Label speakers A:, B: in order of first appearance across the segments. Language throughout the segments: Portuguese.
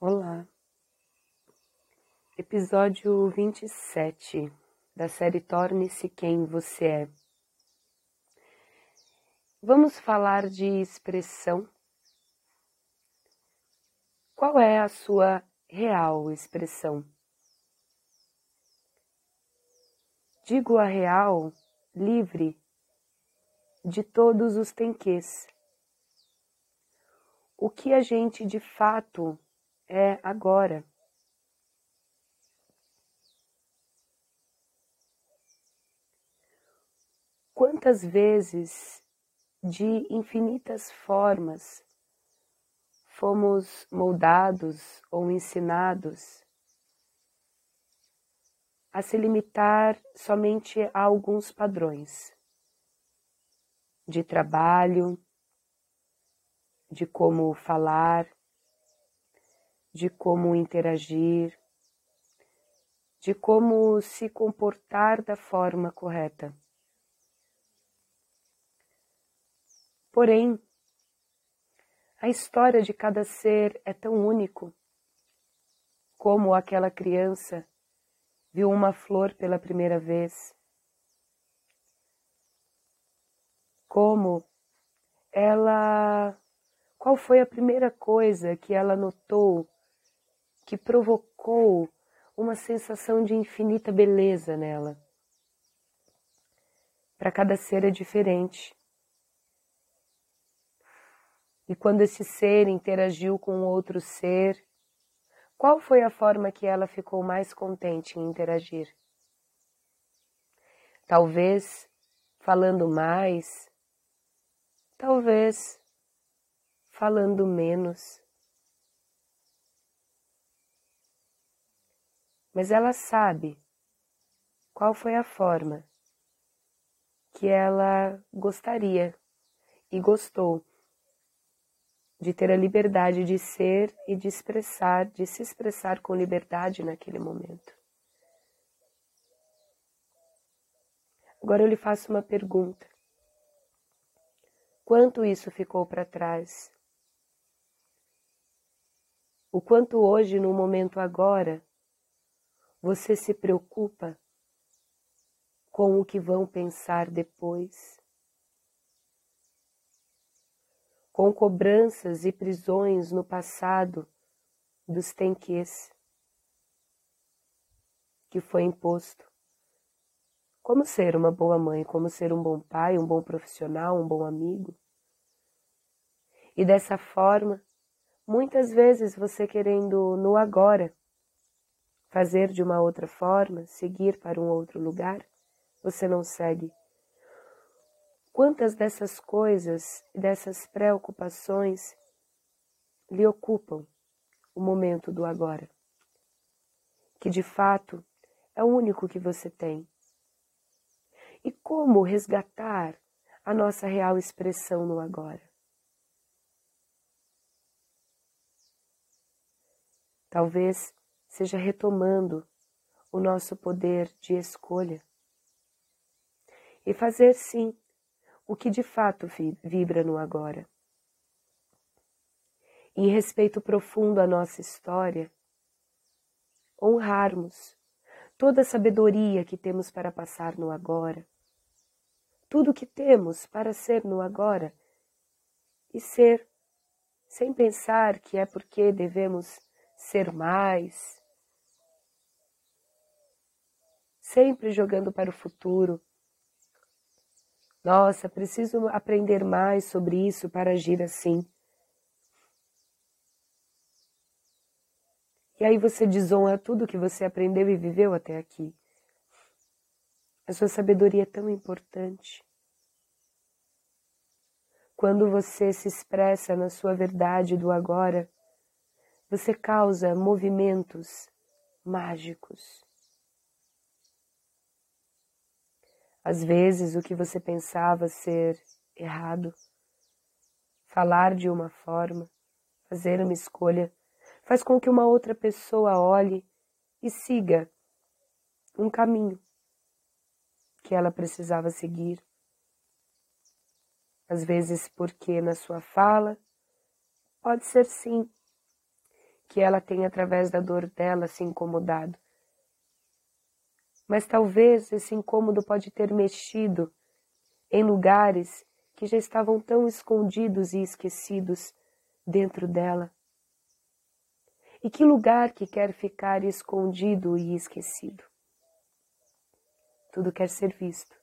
A: Olá, episódio 27 da série Torne-se Quem Você É. Vamos falar de expressão. Qual é a sua real expressão? Digo a real, livre de todos os tenques. O que a gente de fato é agora. Quantas vezes, de infinitas formas, fomos moldados ou ensinados a se limitar somente a alguns padrões de trabalho, de como falar, de como interagir, de como se comportar da forma correta. Porém, a história de cada ser é tão único como aquela criança viu uma flor pela primeira vez, como ela. Qual foi a primeira coisa que ela notou que provocou uma sensação de infinita beleza nela. Para cada ser é diferente. E quando esse ser interagiu com outro ser, qual foi a forma que ela ficou mais contente em interagir? Talvez falando mais, talvez falando menos. Mas ela sabe qual foi a forma que ela gostaria e gostou de ter a liberdade de ser e de expressar, de se expressar com liberdade naquele momento. Agora eu lhe faço uma pergunta. Quanto isso ficou para trás? O quanto hoje, no momento agora, você se preocupa com o que vão pensar depois? Com cobranças e prisões no passado dos tenques que foi imposto. Como ser uma boa mãe, como ser um bom pai, um bom profissional, um bom amigo. E dessa forma, muitas vezes você querendo no agora fazer de uma outra forma, seguir para um outro lugar, você não segue. Quantas dessas coisas, dessas preocupações lhe ocupam o momento do agora? Que de fato é o único que você tem. E como resgatar a nossa real expressão no agora? Talvez seja retomando o nosso poder de escolha e fazer sim o que de fato vibra no agora. Em respeito profundo à nossa história, honrarmos toda a sabedoria que temos para passar no agora, tudo que temos para ser no agora e ser sem pensar que é porque devemos ser mais, sempre jogando para o futuro. Nossa, preciso aprender mais sobre isso para agir assim. E aí você desonra tudo que você aprendeu e viveu até aqui. A sua sabedoria é tão importante. Quando você se expressa na sua verdade do agora, você causa movimentos mágicos. Às vezes, o que você pensava ser errado, falar de uma forma, fazer uma escolha, faz com que uma outra pessoa olhe e siga um caminho que ela precisava seguir. Às vezes, porque na sua fala, pode ser sim que ela tem, através da dor dela, se incomodado. Mas talvez esse incômodo pode ter mexido em lugares que já estavam tão escondidos e esquecidos dentro dela. E que lugar que quer ficar escondido e esquecido? Tudo quer ser visto.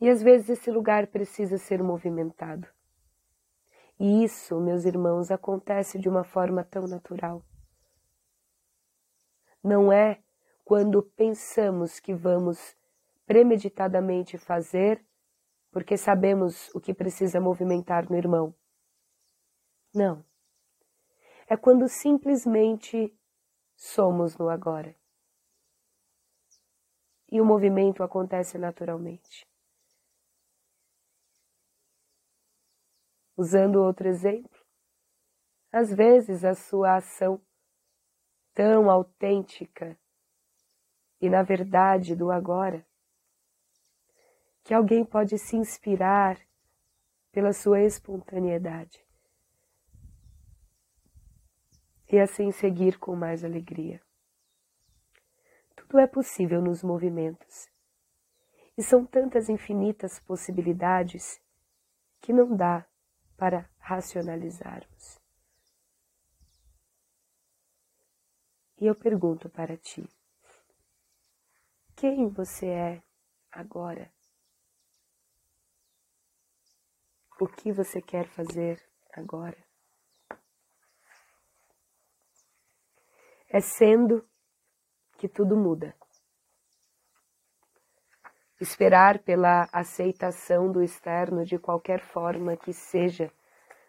A: E às vezes esse lugar precisa ser movimentado. E isso, meus irmãos, acontece de uma forma tão natural. Não é quando pensamos que vamos premeditadamente fazer porque sabemos o que precisa movimentar no irmão. Não. É quando simplesmente somos no agora. E o movimento acontece naturalmente. Usando outro exemplo, às vezes a sua ação tão autêntica e na verdade do agora, que alguém pode se inspirar pela sua espontaneidade e assim seguir com mais alegria. Tudo é possível nos movimentos e são tantas infinitas possibilidades que não dá para racionalizarmos. E eu pergunto para ti: quem você é agora? O que você quer fazer agora? É sendo que tudo muda. Esperar pela aceitação do externo de qualquer forma que seja,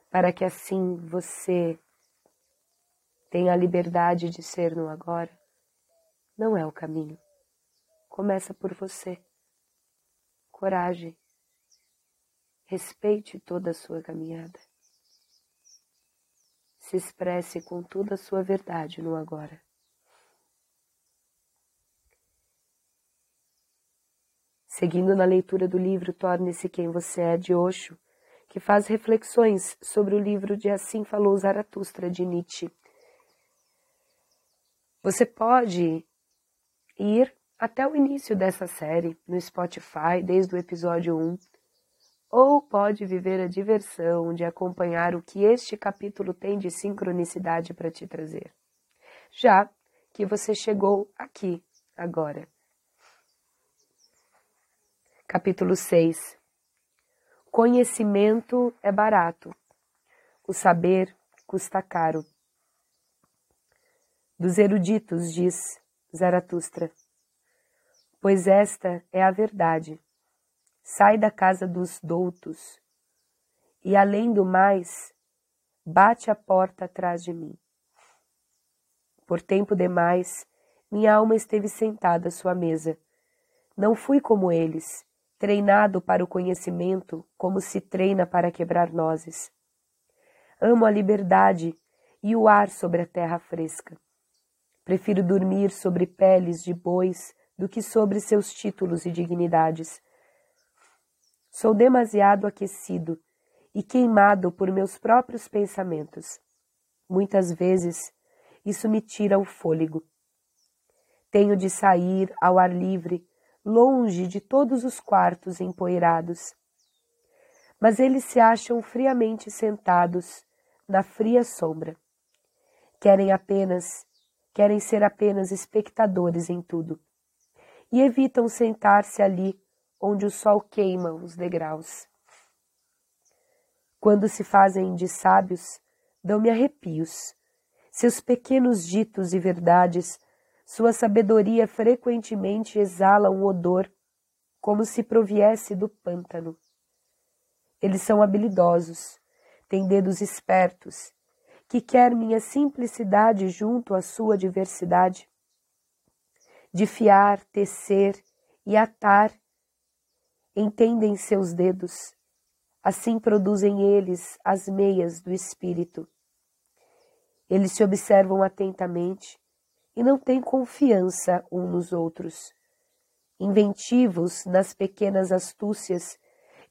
A: para que assim você tenha a liberdade de ser no agora, não é o caminho. Começa por você. Coragem. Respeite toda a sua caminhada. Se expresse com toda a sua verdade no agora. Seguindo na leitura do livro Torne-se Quem Você É de Osho, que faz reflexões sobre o livro de Assim Falou Zaratustra de Nietzsche. Você pode ir até o início dessa série no Spotify, desde o episódio 1, ou pode viver a diversão de acompanhar o que este capítulo tem de sincronicidade para te trazer. Já que você chegou aqui agora. Capítulo 6 Conhecimento é barato, o saber custa caro. Dos eruditos, diz Zaratustra, pois esta é a verdade. Sai da casa dos doutos, e além do mais, bate a porta atrás de mim. Por tempo demais, minha alma esteve sentada à sua mesa. Não fui como eles, treinado para o conhecimento como se treina para quebrar nozes. Amo a liberdade e o ar sobre a terra fresca. Prefiro dormir sobre peles de bois do que sobre seus títulos e dignidades. Sou demasiado aquecido e queimado por meus próprios pensamentos. Muitas vezes isso me tira o fôlego. Tenho de sair ao ar livre longe de todos os quartos empoeirados. Mas eles se acham friamente sentados na fria sombra. Querem apenas, querem ser apenas espectadores em tudo. E evitam sentar-se ali onde o sol queima os degraus. Quando se fazem de sábios, dão-me arrepios. Seus pequenos ditos e verdades sua sabedoria frequentemente exala um odor como se proviesse do pântano. Eles são habilidosos, têm dedos espertos, que quer minha simplicidade junto à sua diversidade. De fiar, tecer e atar, entendem seus dedos, assim produzem eles as meias do espírito. Eles se observam atentamente, e não têm confiança uns nos outros. Inventivos nas pequenas astúcias,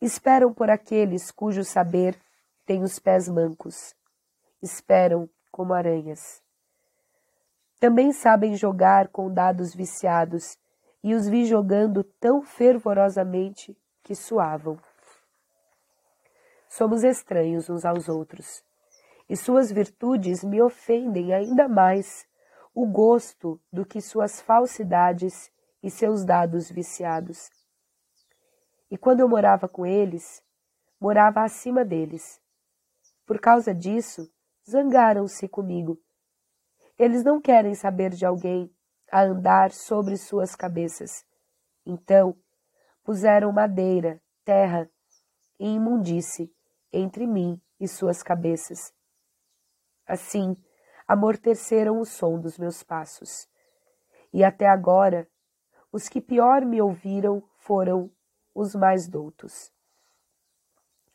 A: esperam por aqueles cujo saber tem os pés mancos. Esperam como aranhas. Também sabem jogar com dados viciados, e os vi jogando tão fervorosamente que suavam. Somos estranhos uns aos outros, e suas virtudes me ofendem ainda mais o gosto do que suas falsidades e seus dados viciados. E quando eu morava com eles, morava acima deles. Por causa disso, zangaram-se comigo. Eles não querem saber de alguém a andar sobre suas cabeças. Então, puseram madeira, terra e imundice entre mim e suas cabeças. Assim, amorteceram o som dos meus passos. E até agora, os que pior me ouviram foram os mais doutos.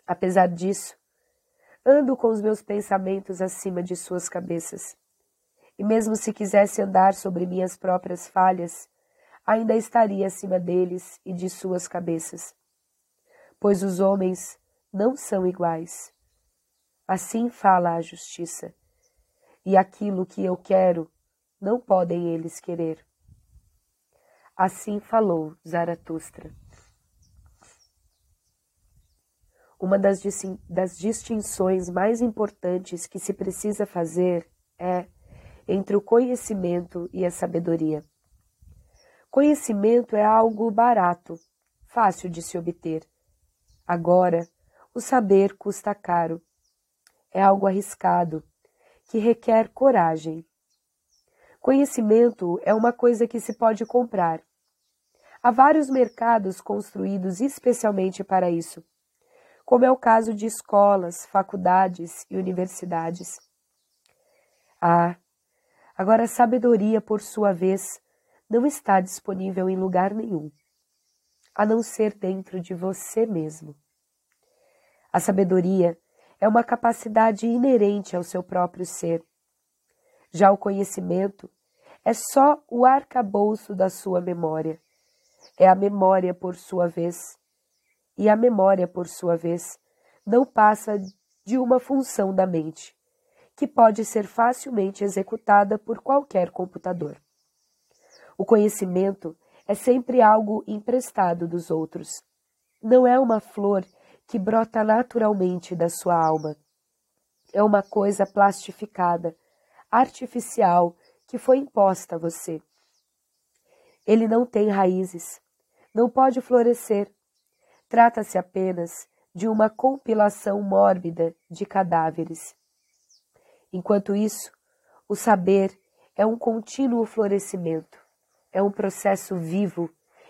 A: Apesar disso, ando com os meus pensamentos acima de suas cabeças. E mesmo se quisesse andar sobre minhas próprias falhas, ainda estaria acima deles e de suas cabeças. Pois os homens não são iguais. Assim fala a justiça e aquilo que eu quero não podem eles querer. Assim falou Zaratustra. Uma das, distinções mais importantes que se precisa fazer é entre o conhecimento e a sabedoria. Conhecimento é algo barato, fácil de se obter. Agora, o saber custa caro. É algo arriscado, que requer coragem. Conhecimento é uma coisa que se pode comprar. Há vários mercados construídos especialmente para isso, como é o caso de escolas, faculdades e universidades. Ah, agora a sabedoria, por sua vez, não está disponível em lugar nenhum, a não ser dentro de você mesmo. A sabedoria é uma capacidade inerente ao seu próprio ser. Já o conhecimento é só o arcabouço da sua memória. É a memória por sua vez. E a memória, por sua vez, não passa de uma função da mente, que pode ser facilmente executada por qualquer computador. O conhecimento é sempre algo emprestado dos outros. Não é uma flor que brota naturalmente da sua alma. É uma coisa plastificada, artificial, que foi imposta a você. Ele não tem raízes, não pode florescer. Trata-se apenas de uma compilação mórbida de cadáveres. Enquanto isso, o saber é um contínuo florescimento, é um processo vivo,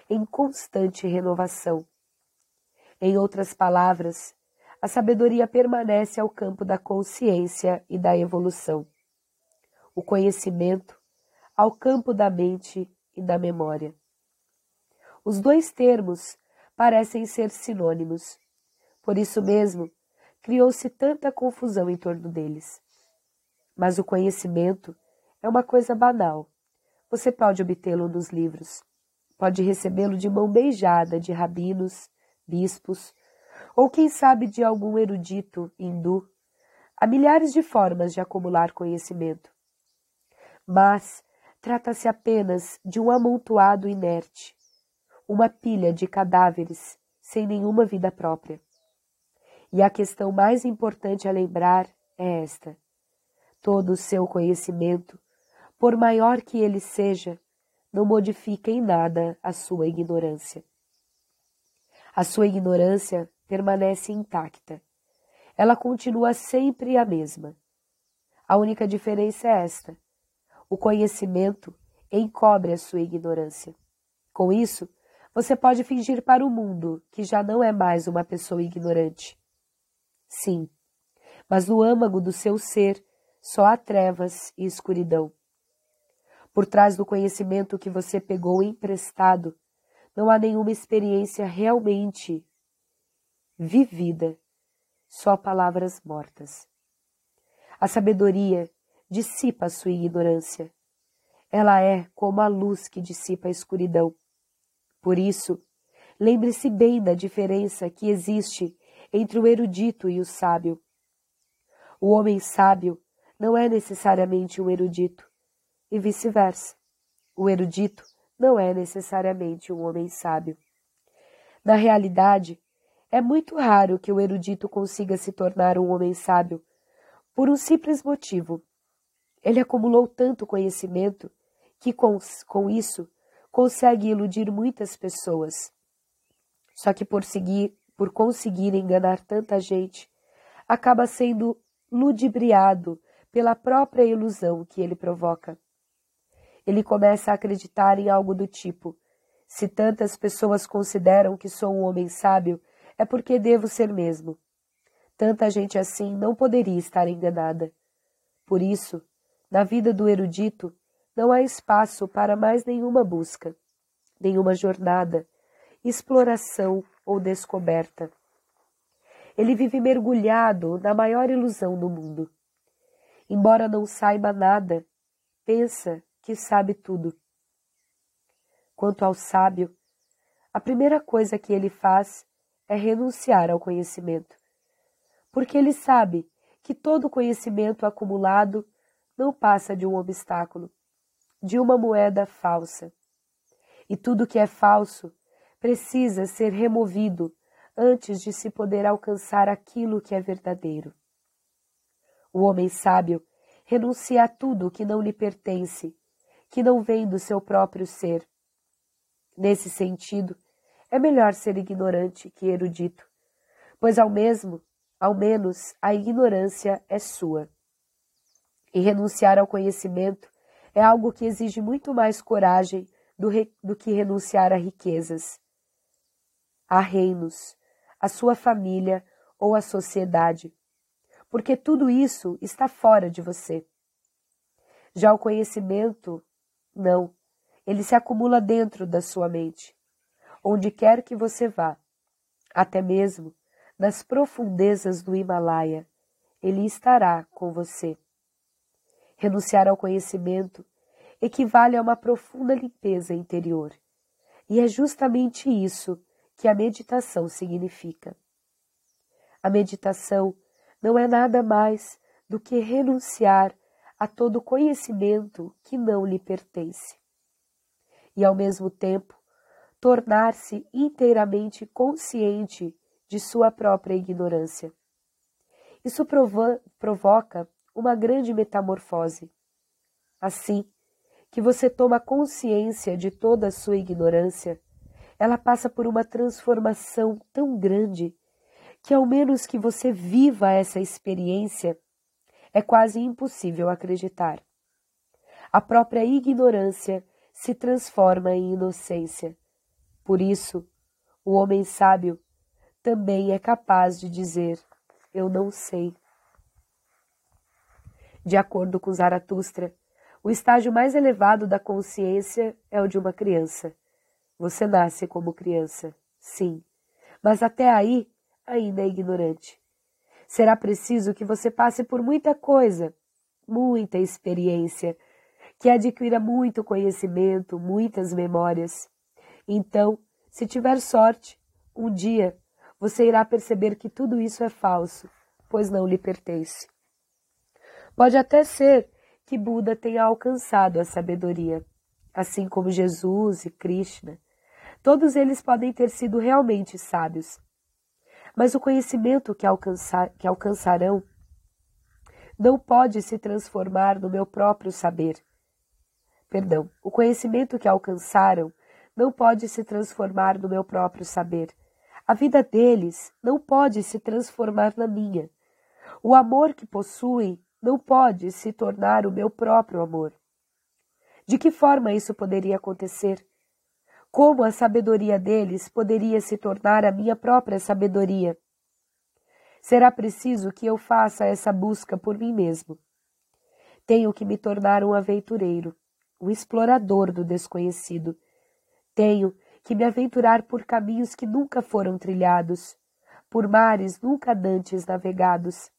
A: em constante renovação. Em outras palavras, a sabedoria permanece ao campo da consciência e da evolução. O conhecimento ao campo da mente e da memória. Os dois termos parecem ser sinônimos. Por isso mesmo, criou-se tanta confusão em torno deles. Mas o conhecimento é uma coisa banal. Você pode obtê-lo nos livros. Pode recebê-lo de mão beijada de rabinos, bispos, ou quem sabe de algum erudito hindu. Há milhares de formas de acumular conhecimento. Mas trata-se apenas de um amontoado inerte, uma pilha de cadáveres sem nenhuma vida própria. E a questão mais importante a lembrar é esta: todo o seu conhecimento, por maior que ele seja, não modifica em nada a sua ignorância. A sua ignorância permanece intacta. Ela continua sempre a mesma. A única diferença é esta: o conhecimento encobre a sua ignorância. Com isso, você pode fingir para o mundo que já não é mais uma pessoa ignorante. Sim, mas no âmago do seu ser só há trevas e escuridão. Por trás do conhecimento que você pegou emprestado, não há nenhuma experiência realmente vivida, só palavras mortas. A sabedoria dissipa a sua ignorância. Ela é como a luz que dissipa a escuridão. Por isso, lembre-se bem da diferença que existe entre o erudito e o sábio. O homem sábio não é necessariamente um erudito. e vice-versa. O erudito não é necessariamente um homem sábio. Na realidade, é muito raro que o erudito consiga se tornar um homem sábio, por um simples motivo. Ele acumulou tanto conhecimento que, com, com isso, consegue iludir muitas pessoas. Só que por seguir, por conseguir enganar tanta gente, acaba sendo ludibriado pela própria ilusão que ele provoca. Ele começa a acreditar em algo do tipo: se tantas pessoas consideram que sou um homem sábio, é porque devo ser mesmo. Tanta gente assim não poderia estar enganada. Por isso, na vida do erudito, não há espaço para mais nenhuma busca, nenhuma jornada, exploração ou descoberta. Ele vive mergulhado na maior ilusão do mundo. Embora não saiba nada, pensa que sabe tudo. Quanto ao sábio, a primeira coisa que ele faz é renunciar ao conhecimento, porque ele sabe que todo conhecimento acumulado não passa de um obstáculo, de uma moeda falsa. E tudo que é falso precisa ser removido antes de se poder alcançar aquilo que é verdadeiro. O homem sábio renuncia a tudo que não lhe pertence, que não vem do seu próprio ser. Nesse sentido, é melhor ser ignorante que erudito, pois ao mesmo, ao menos, a ignorância é sua. E renunciar ao conhecimento é algo que exige muito mais coragem do, re, do que renunciar a riquezas, a reinos, a sua família ou a sociedade, porque tudo isso está fora de você. Já o conhecimento, não, ele se acumula dentro da sua mente, onde quer que você vá, até mesmo nas profundezas do Himalaia, ele estará com você. Renunciar ao conhecimento equivale a uma profunda limpeza interior, e é justamente isso que a meditação significa. A meditação não é nada mais do que renunciar a todo conhecimento que não lhe pertence. E, ao mesmo tempo, tornar-se inteiramente consciente de sua própria ignorância. Isso provo provoca uma grande metamorfose. Assim que você toma consciência de toda a sua ignorância, ela passa por uma transformação tão grande que, ao menos que você viva essa experiência, é quase impossível acreditar. A própria ignorância se transforma em inocência. Por isso, o homem sábio também é capaz de dizer: Eu não sei. De acordo com Zaratustra, o estágio mais elevado da consciência é o de uma criança. Você nasce como criança, sim, mas até aí ainda é ignorante. Será preciso que você passe por muita coisa, muita experiência, que adquira muito conhecimento, muitas memórias. Então, se tiver sorte, um dia você irá perceber que tudo isso é falso, pois não lhe pertence. Pode até ser que Buda tenha alcançado a sabedoria, assim como Jesus e Krishna, Todos eles podem ter sido realmente sábios. Mas o conhecimento que, alcançar, que alcançarão não pode se transformar no meu próprio saber. Perdão, o conhecimento que alcançaram não pode se transformar no meu próprio saber. A vida deles não pode se transformar na minha. O amor que possuem não pode se tornar o meu próprio amor. De que forma isso poderia acontecer? Como a sabedoria deles poderia se tornar a minha própria sabedoria? Será preciso que eu faça essa busca por mim mesmo. Tenho que me tornar um aventureiro, um explorador do desconhecido. Tenho que me aventurar por caminhos que nunca foram trilhados, por mares nunca dantes navegados.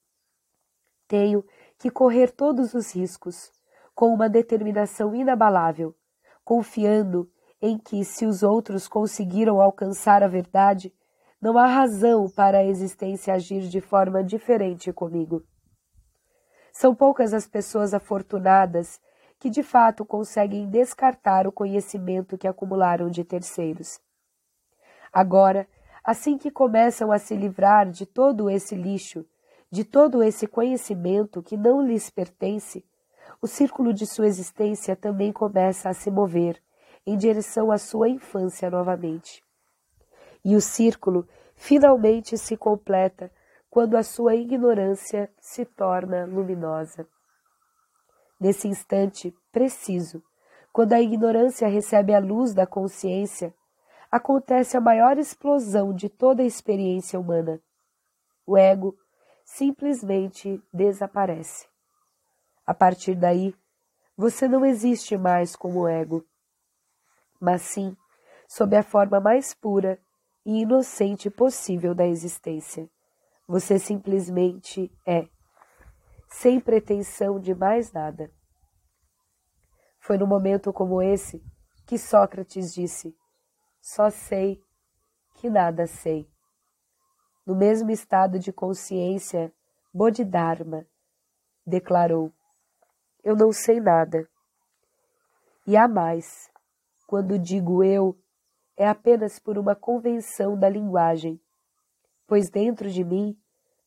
A: Tenho que correr todos os riscos, com uma determinação inabalável, confiando em que, se os outros conseguiram alcançar a verdade, não há razão para a existência agir de forma diferente comigo. São poucas as pessoas afortunadas que de fato conseguem descartar o conhecimento que acumularam de terceiros. Agora, assim que começam a se livrar de todo esse lixo, de todo esse conhecimento que não lhes pertence, o círculo de sua existência também começa a se mover em direção à sua infância novamente. E o círculo finalmente se completa quando a sua ignorância se torna luminosa. Nesse instante preciso, quando a ignorância recebe a luz da consciência, acontece a maior explosão de toda a experiência humana. O ego simplesmente desaparece. A partir daí, você não existe mais como ego, mas sim sob a forma mais pura e inocente possível da existência. Você simplesmente é sem pretensão de mais nada. Foi num momento como esse que Sócrates disse: Só sei que nada sei. No mesmo estado de consciência, Bodhidharma declarou: Eu não sei nada. E há mais, quando digo eu, é apenas por uma convenção da linguagem, pois dentro de mim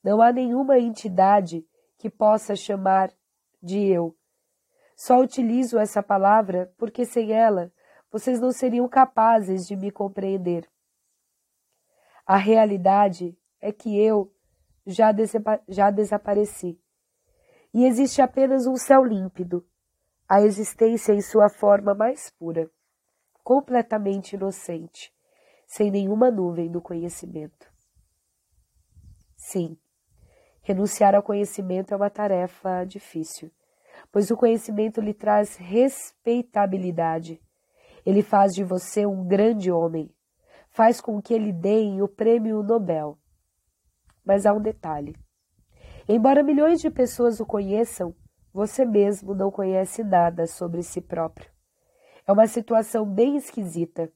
A: não há nenhuma entidade que possa chamar de eu. Só utilizo essa palavra porque sem ela vocês não seriam capazes de me compreender. A realidade é que eu já, já desapareci. E existe apenas um céu límpido, a existência em sua forma mais pura, completamente inocente, sem nenhuma nuvem do conhecimento. Sim, Renunciar ao conhecimento é uma tarefa difícil, pois o conhecimento lhe traz respeitabilidade. Ele faz de você um grande homem, faz com que ele deem o prêmio Nobel. Mas há um detalhe. Embora milhões de pessoas o conheçam, você mesmo não conhece nada sobre si próprio. É uma situação bem esquisita.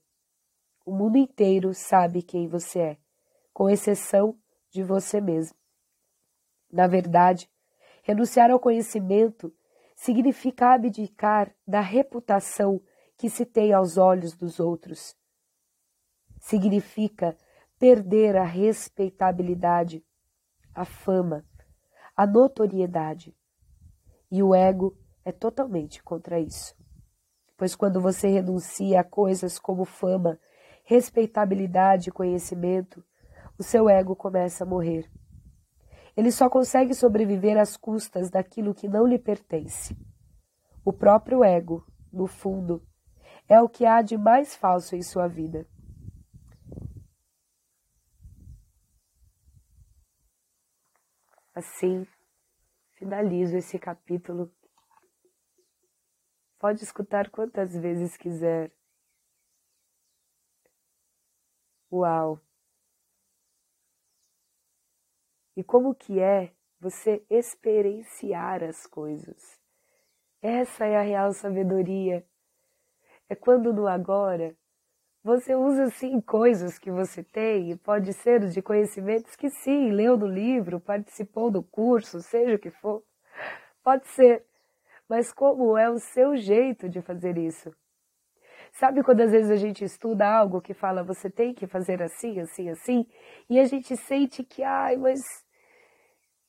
A: O mundo inteiro sabe quem você é, com exceção de você mesmo. Na verdade, renunciar ao conhecimento significa abdicar da reputação que se tem aos olhos dos outros. Significa perder a respeitabilidade, a fama, a notoriedade. E o ego é totalmente contra isso. Pois quando você renuncia a coisas como fama, respeitabilidade e conhecimento, o seu ego começa a morrer. Ele só consegue sobreviver às custas daquilo que não lhe pertence. O próprio ego, no fundo, é o que há de mais falso em sua vida. Assim, finalizo esse capítulo. Pode escutar quantas vezes quiser. Uau! e como que é você experienciar as coisas. Essa é a real sabedoria. É quando no agora você usa sim coisas que você tem, pode ser de conhecimentos que sim, leu no livro, participou do curso, seja o que for. Pode ser. Mas como é o seu jeito de fazer isso? Sabe quando às vezes a gente estuda algo que fala você tem que fazer assim, assim, assim, e a gente sente que, ai, mas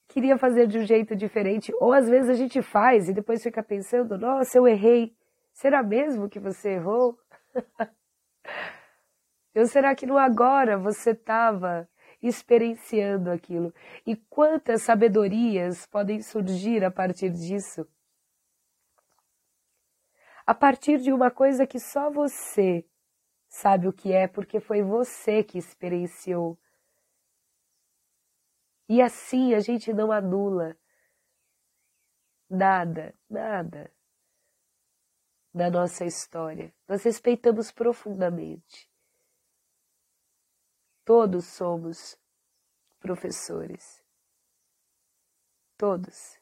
A: queria fazer de um jeito diferente, ou às vezes a gente faz e depois fica pensando, nossa, eu errei. Será mesmo que você errou? ou será que no agora você estava experienciando aquilo? E quantas sabedorias podem surgir a partir disso? A partir de uma coisa que só você sabe o que é, porque foi você que experienciou e assim a gente não anula nada, nada da nossa história. Nós respeitamos profundamente. Todos somos professores. Todos.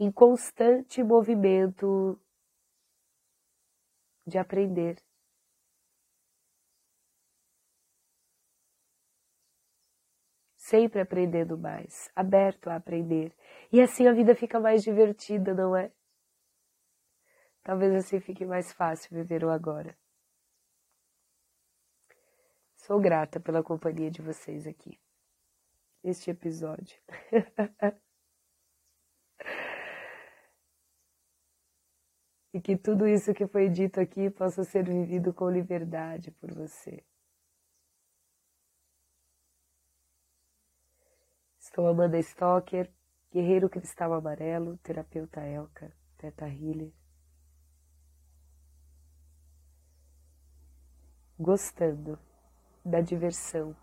A: Em constante movimento de aprender. sempre aprendendo mais, aberto a aprender. E assim a vida fica mais divertida, não é? Talvez assim fique mais fácil viver o agora. Sou grata pela companhia de vocês aqui. Este episódio. e que tudo isso que foi dito aqui possa ser vivido com liberdade por você. Sou Amanda Stocker, guerreiro cristal amarelo, terapeuta Elka, teta healer. Gostando da diversão,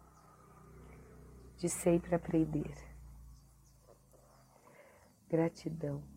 A: de sempre aprender. Gratidão.